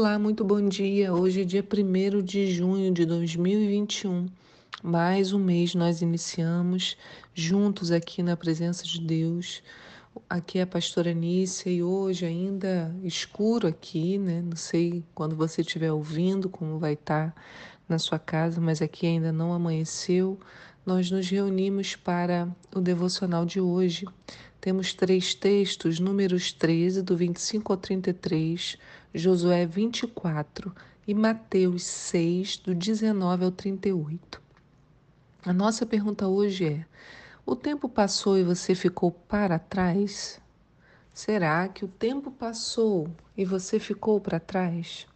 Olá, muito bom dia. Hoje é dia 1 de junho de 2021. Mais um mês nós iniciamos juntos aqui na presença de Deus. Aqui é a pastora Nícia e hoje ainda escuro aqui, né? Não sei quando você estiver ouvindo como vai estar na sua casa, mas aqui ainda não amanheceu. Nós nos reunimos para o devocional de hoje. Temos três textos, números 13, do 25 ao 33, Josué 24 e Mateus 6, do 19 ao 38. A nossa pergunta hoje é: o tempo passou e você ficou para trás? Será que o tempo passou e você ficou para trás?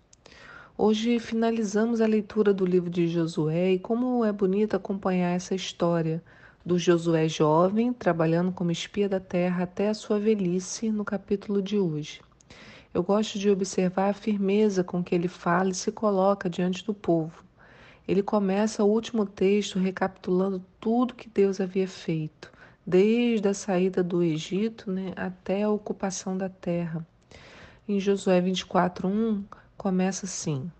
Hoje finalizamos a leitura do livro de Josué e como é bonito acompanhar essa história do Josué jovem, trabalhando como espia da terra até a sua velhice, no capítulo de hoje. Eu gosto de observar a firmeza com que ele fala e se coloca diante do povo. Ele começa o último texto recapitulando tudo que Deus havia feito, desde a saída do Egito né, até a ocupação da terra. Em Josué 24:1 começa assim: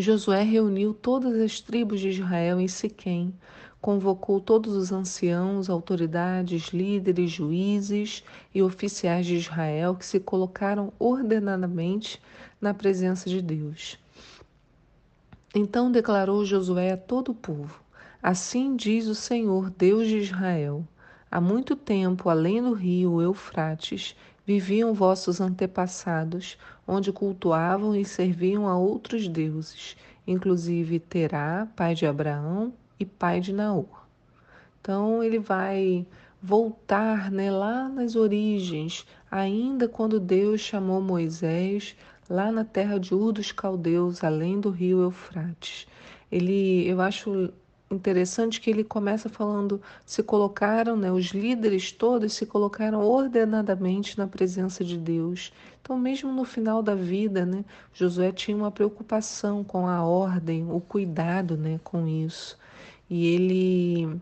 Josué reuniu todas as tribos de Israel em Siquém, convocou todos os anciãos, autoridades, líderes, juízes e oficiais de Israel que se colocaram ordenadamente na presença de Deus. Então declarou Josué a todo o povo: Assim diz o Senhor, Deus de Israel: Há muito tempo, além do rio Eufrates, viviam vossos antepassados, onde cultuavam e serviam a outros deuses, inclusive Terá, pai de Abraão, e pai de Naor. Então ele vai voltar né, lá nas origens, ainda quando Deus chamou Moisés lá na terra de Ur dos Caldeus, além do rio Eufrates. Ele, eu acho interessante que ele começa falando, se colocaram, né, os líderes todos se colocaram ordenadamente na presença de Deus. Então, mesmo no final da vida, né, Josué tinha uma preocupação com a ordem, o cuidado, né, com isso. E ele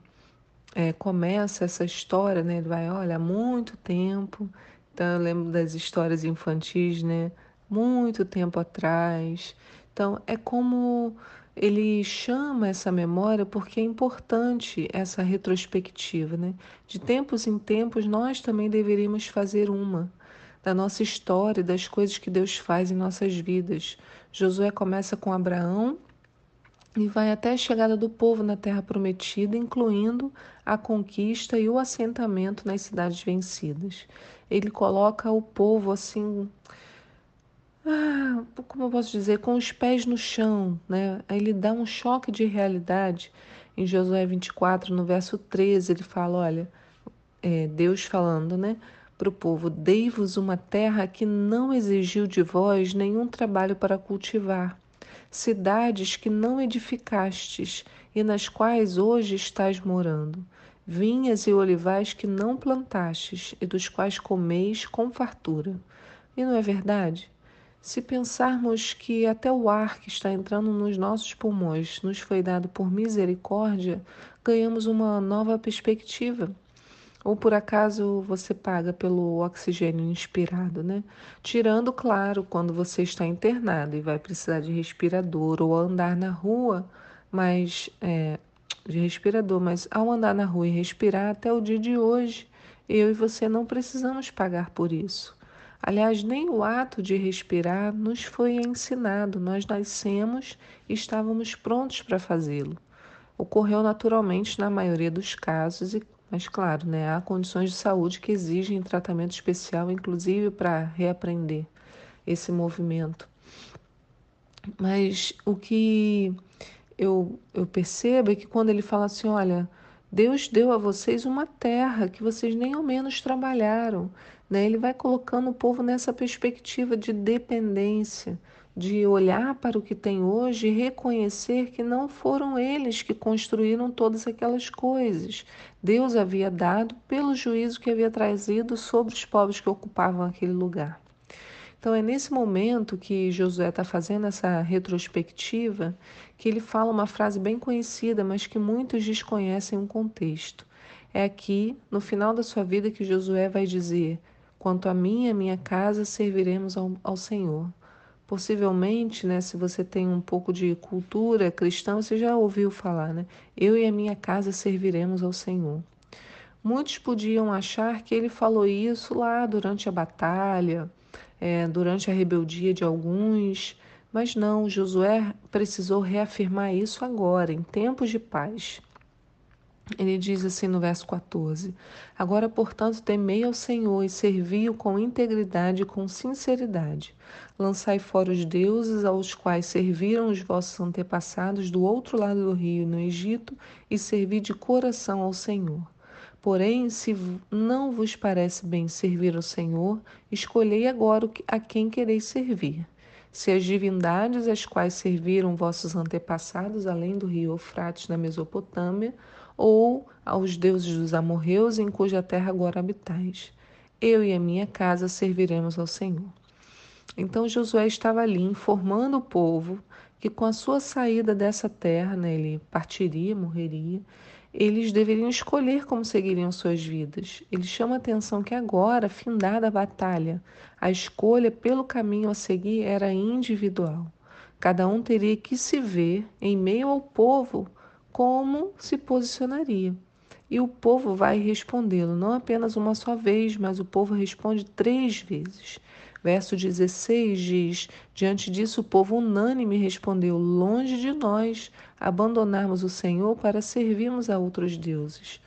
é, começa essa história, né, ele vai, olha, há muito tempo. Então, eu lembro das histórias infantis, né, muito tempo atrás. Então, é como ele chama essa memória porque é importante essa retrospectiva, né? De tempos em tempos, nós também deveríamos fazer uma da nossa história, das coisas que Deus faz em nossas vidas. Josué começa com Abraão e vai até a chegada do povo na terra prometida, incluindo a conquista e o assentamento nas cidades vencidas. Ele coloca o povo assim ah, como eu posso dizer, com os pés no chão, né? Aí ele dá um choque de realidade. Em Josué 24, no verso 13, ele fala: olha, é, Deus falando, né? Para o povo: Dei-vos uma terra que não exigiu de vós nenhum trabalho para cultivar, cidades que não edificastes e nas quais hoje estás morando, vinhas e olivais que não plantastes e dos quais comeis com fartura. E não é verdade? Se pensarmos que até o ar que está entrando nos nossos pulmões nos foi dado por misericórdia, ganhamos uma nova perspectiva. Ou por acaso você paga pelo oxigênio inspirado, né? Tirando, claro, quando você está internado e vai precisar de respirador ou andar na rua, mas é, de respirador, mas ao andar na rua e respirar até o dia de hoje, eu e você não precisamos pagar por isso. Aliás, nem o ato de respirar nos foi ensinado, nós nascemos e estávamos prontos para fazê-lo. Ocorreu naturalmente na maioria dos casos, mas claro, né, há condições de saúde que exigem tratamento especial, inclusive para reaprender esse movimento. Mas o que eu, eu percebo é que quando ele fala assim, olha, Deus deu a vocês uma terra que vocês nem ao menos trabalharam. Né? Ele vai colocando o povo nessa perspectiva de dependência, de olhar para o que tem hoje e reconhecer que não foram eles que construíram todas aquelas coisas. Deus havia dado pelo juízo que havia trazido sobre os povos que ocupavam aquele lugar. Então é nesse momento que Josué está fazendo essa retrospectiva que ele fala uma frase bem conhecida, mas que muitos desconhecem o contexto. É aqui, no final da sua vida, que Josué vai dizer: Quanto a mim e a minha casa, serviremos ao, ao Senhor. Possivelmente, né, se você tem um pouco de cultura cristã, você já ouviu falar, né? Eu e a minha casa serviremos ao Senhor. Muitos podiam achar que ele falou isso lá durante a batalha, é, durante a rebeldia de alguns, mas não, Josué precisou reafirmar isso agora, em tempos de paz. Ele diz assim no verso 14: Agora, portanto, temei ao Senhor e servi-o com integridade e com sinceridade. Lançai fora os deuses aos quais serviram os vossos antepassados do outro lado do rio, no Egito, e servi de coração ao Senhor. Porém, se não vos parece bem servir ao Senhor, escolhei agora a quem quereis servir. Se as divindades às quais serviram vossos antepassados, além do rio Eufrates na Mesopotâmia, ou aos deuses dos amorreus em cuja terra agora habitais. Eu e a minha casa serviremos ao Senhor. Então Josué estava ali informando o povo que com a sua saída dessa terra, né, ele partiria, morreria, eles deveriam escolher como seguiriam suas vidas. Ele chama a atenção que agora, findada a batalha, a escolha pelo caminho a seguir era individual. Cada um teria que se ver em meio ao povo como se posicionaria. E o povo vai respondê-lo, não apenas uma só vez, mas o povo responde três vezes. Verso 16 diz: Diante disso, o povo unânime respondeu: Longe de nós abandonarmos o Senhor para servirmos a outros deuses.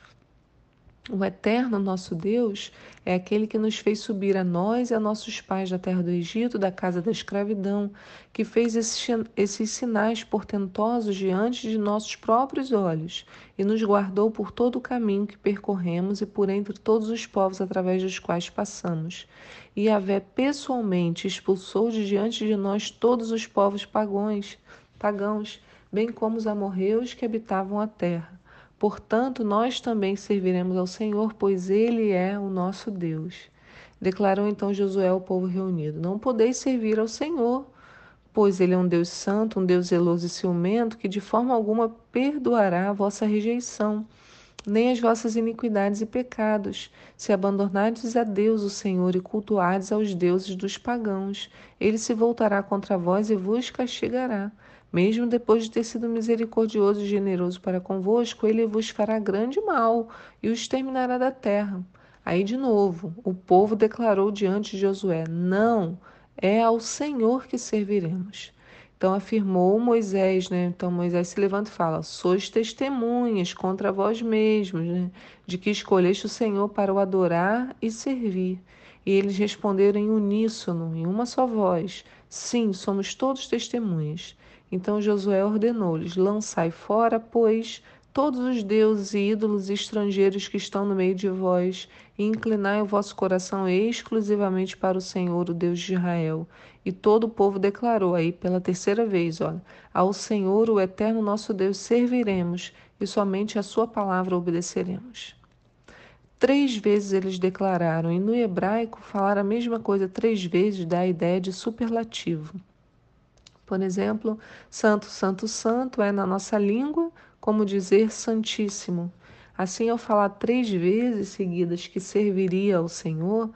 O eterno nosso Deus é aquele que nos fez subir a nós e a nossos pais da terra do Egito, da casa da escravidão, que fez esses, sinais portentosos diante de nossos próprios olhos e nos guardou por todo o caminho que percorremos e por entre todos os povos através dos quais passamos. E Yahvé pessoalmente expulsou de diante de nós todos os povos pagãos, pagãos, bem como os amorreus que habitavam a terra. Portanto, nós também serviremos ao Senhor, pois Ele é o nosso Deus. Declarou então Josué ao povo reunido: Não podeis servir ao Senhor, pois Ele é um Deus santo, um Deus zeloso e ciumento, que de forma alguma perdoará a vossa rejeição, nem as vossas iniquidades e pecados. Se abandonardes a Deus, o Senhor, e cultuardes aos deuses dos pagãos, Ele se voltará contra vós e vos castigará. Mesmo depois de ter sido misericordioso e generoso para convosco, ele vos fará grande mal e os terminará da terra. Aí de novo, o povo declarou diante de Josué: Não, é ao Senhor que serviremos. Então afirmou Moisés, né? Então Moisés se levanta e fala: Sois testemunhas contra vós mesmos, né? De que escolheste o Senhor para o adorar e servir. E eles responderam em uníssono, em uma só voz: Sim, somos todos testemunhas. Então Josué ordenou-lhes: Lançai fora, pois, todos os deuses e ídolos estrangeiros que estão no meio de vós, e inclinai o vosso coração exclusivamente para o Senhor, o Deus de Israel. E todo o povo declarou aí pela terceira vez: olha, ao Senhor, o eterno nosso Deus, serviremos, e somente a sua palavra obedeceremos. Três vezes eles declararam, e no hebraico falar a mesma coisa três vezes dá a ideia de superlativo. Por exemplo, santo, santo, santo é na nossa língua como dizer santíssimo. Assim, ao falar três vezes seguidas que serviria ao Senhor,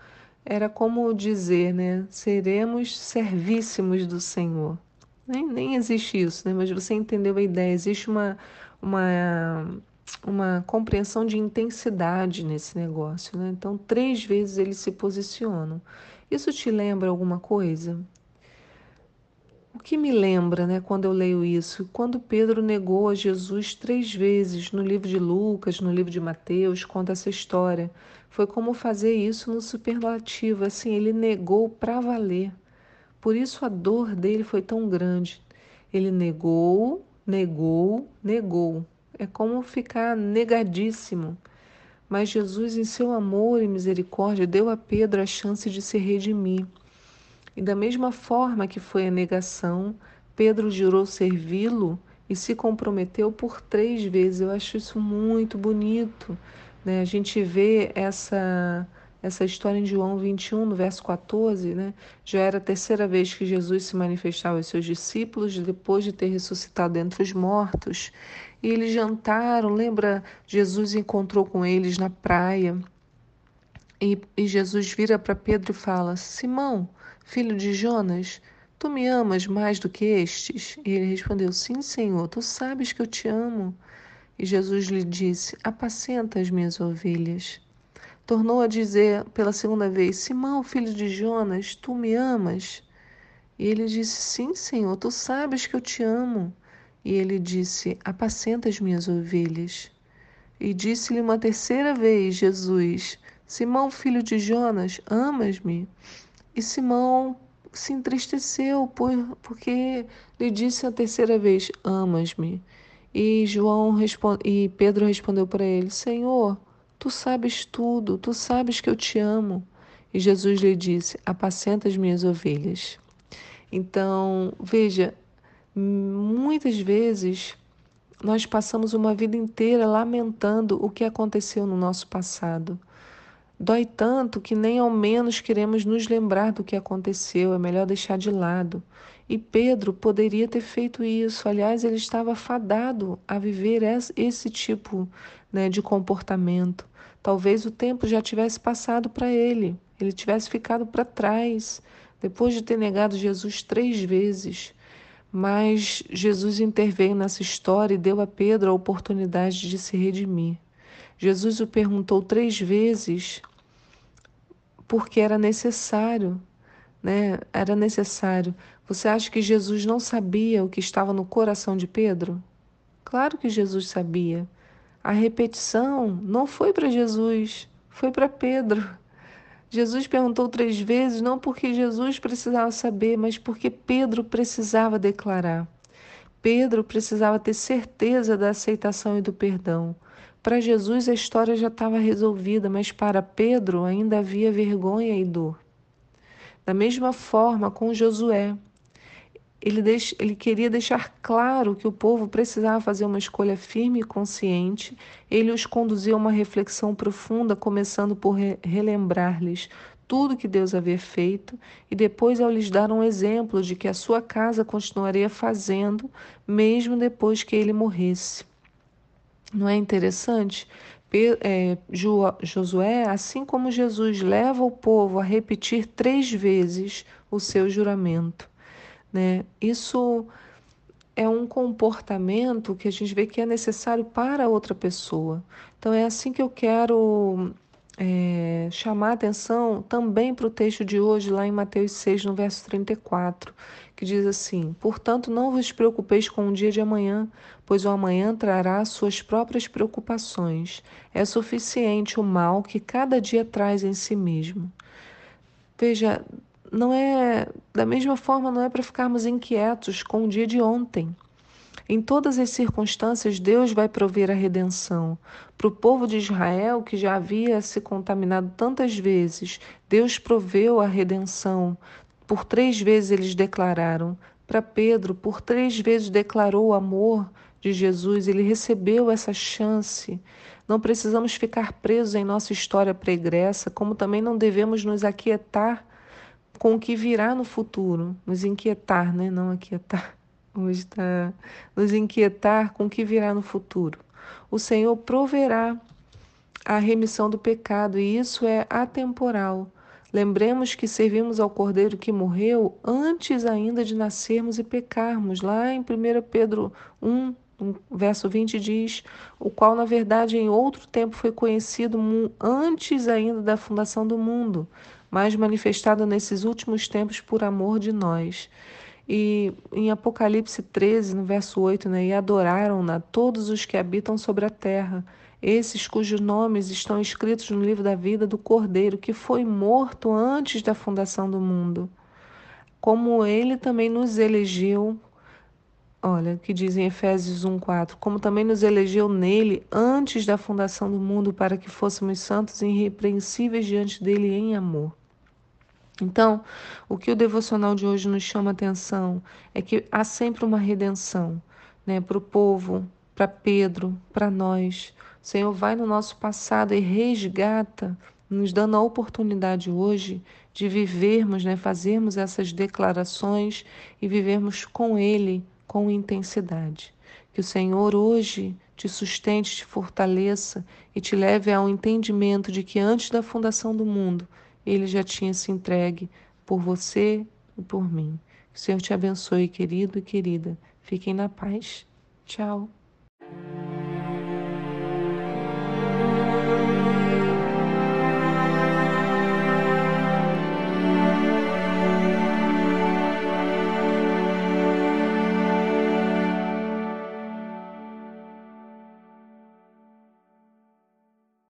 era como dizer, né? Seremos servíssimos do Senhor. Nem, nem existe isso, né? Mas você entendeu a ideia. Existe uma, uma, uma compreensão de intensidade nesse negócio, né? Então, três vezes eles se posicionam. Isso te lembra alguma coisa? Que me lembra, né, quando eu leio isso? Quando Pedro negou a Jesus três vezes no livro de Lucas, no livro de Mateus, conta essa história. Foi como fazer isso no superlativo, assim, ele negou para valer. Por isso a dor dele foi tão grande. Ele negou, negou, negou. É como ficar negadíssimo. Mas Jesus, em seu amor e misericórdia, deu a Pedro a chance de se redimir. E da mesma forma que foi a negação, Pedro jurou servi-lo e se comprometeu por três vezes. Eu acho isso muito bonito. Né? A gente vê essa, essa história em João 21, no verso 14. Né? Já era a terceira vez que Jesus se manifestava aos seus discípulos, depois de ter ressuscitado entre os mortos. E eles jantaram. Lembra? Jesus encontrou com eles na praia. E, e Jesus vira para Pedro e fala: Simão, filho de Jonas, Tu me amas mais do que estes? E ele respondeu: Sim, Senhor, tu sabes que eu te amo. E Jesus lhe disse: Apacenta as minhas ovelhas. Tornou a dizer pela segunda vez: Simão, filho de Jonas, tu me amas? E ele disse: Sim, Senhor, tu sabes que eu te amo. E ele disse: Apacenta as minhas ovelhas. E disse-lhe uma terceira vez: Jesus, Simão, filho de Jonas, amas-me? E Simão se entristeceu por, porque lhe disse a terceira vez: Amas-me. E João e Pedro respondeu para ele: Senhor, tu sabes tudo, tu sabes que eu te amo. E Jesus lhe disse: Apacenta as minhas ovelhas. Então, veja, muitas vezes nós passamos uma vida inteira lamentando o que aconteceu no nosso passado. Dói tanto que nem ao menos queremos nos lembrar do que aconteceu, é melhor deixar de lado. E Pedro poderia ter feito isso. Aliás, ele estava fadado a viver esse tipo né, de comportamento. Talvez o tempo já tivesse passado para ele, ele tivesse ficado para trás, depois de ter negado Jesus três vezes. Mas Jesus interveio nessa história e deu a Pedro a oportunidade de se redimir. Jesus o perguntou três vezes porque era necessário, né? Era necessário. Você acha que Jesus não sabia o que estava no coração de Pedro? Claro que Jesus sabia. A repetição não foi para Jesus, foi para Pedro. Jesus perguntou três vezes, não porque Jesus precisava saber, mas porque Pedro precisava declarar. Pedro precisava ter certeza da aceitação e do perdão. Para Jesus a história já estava resolvida, mas para Pedro ainda havia vergonha e dor. Da mesma forma com Josué. Ele, deix... ele queria deixar claro que o povo precisava fazer uma escolha firme e consciente. Ele os conduziu a uma reflexão profunda, começando por re... relembrar-lhes tudo que Deus havia feito e depois ao lhes dar um exemplo de que a sua casa continuaria fazendo, mesmo depois que ele morresse. Não é interessante? É, Josué, assim como Jesus leva o povo a repetir três vezes o seu juramento. Né? Isso é um comportamento que a gente vê que é necessário para outra pessoa. Então é assim que eu quero é, chamar atenção também para o texto de hoje, lá em Mateus 6, no verso 34, que diz assim: Portanto, não vos preocupeis com o dia de amanhã, pois o amanhã trará suas próprias preocupações. É suficiente o mal que cada dia traz em si mesmo. Veja, não é da mesma forma, não é para ficarmos inquietos com o dia de ontem. Em todas as circunstâncias, Deus vai prover a redenção. Para o povo de Israel, que já havia se contaminado tantas vezes, Deus proveu a redenção. Por três vezes eles declararam. Para Pedro, por três vezes declarou o amor de Jesus, ele recebeu essa chance. Não precisamos ficar presos em nossa história pregressa, como também não devemos nos aquietar com o que virá no futuro. Nos inquietar, né? Não aquietar hoje está nos inquietar com o que virá no futuro. O Senhor proverá a remissão do pecado e isso é atemporal. Lembremos que servimos ao Cordeiro que morreu antes ainda de nascermos e pecarmos. Lá em 1 Pedro 1, verso 20 diz: O qual, na verdade, em outro tempo foi conhecido antes ainda da fundação do mundo, mas manifestado nesses últimos tempos por amor de nós. E em Apocalipse 13, no verso 8, né, e adoraram-na todos os que habitam sobre a terra, esses cujos nomes estão escritos no livro da vida do Cordeiro, que foi morto antes da fundação do mundo. Como ele também nos elegeu, olha, que diz em Efésios 1:4, como também nos elegeu nele antes da fundação do mundo para que fôssemos santos e irrepreensíveis diante dele em amor. Então, o que o devocional de hoje nos chama atenção é que há sempre uma redenção né, para o povo, para Pedro, para nós. O Senhor vai no nosso passado e resgata, nos dando a oportunidade hoje de vivermos, né, fazermos essas declarações e vivermos com Ele com intensidade. Que o Senhor hoje te sustente, te fortaleça e te leve ao entendimento de que antes da fundação do mundo, ele já tinha se entregue por você e por mim. O Senhor te abençoe, querido e querida. Fiquem na paz. Tchau.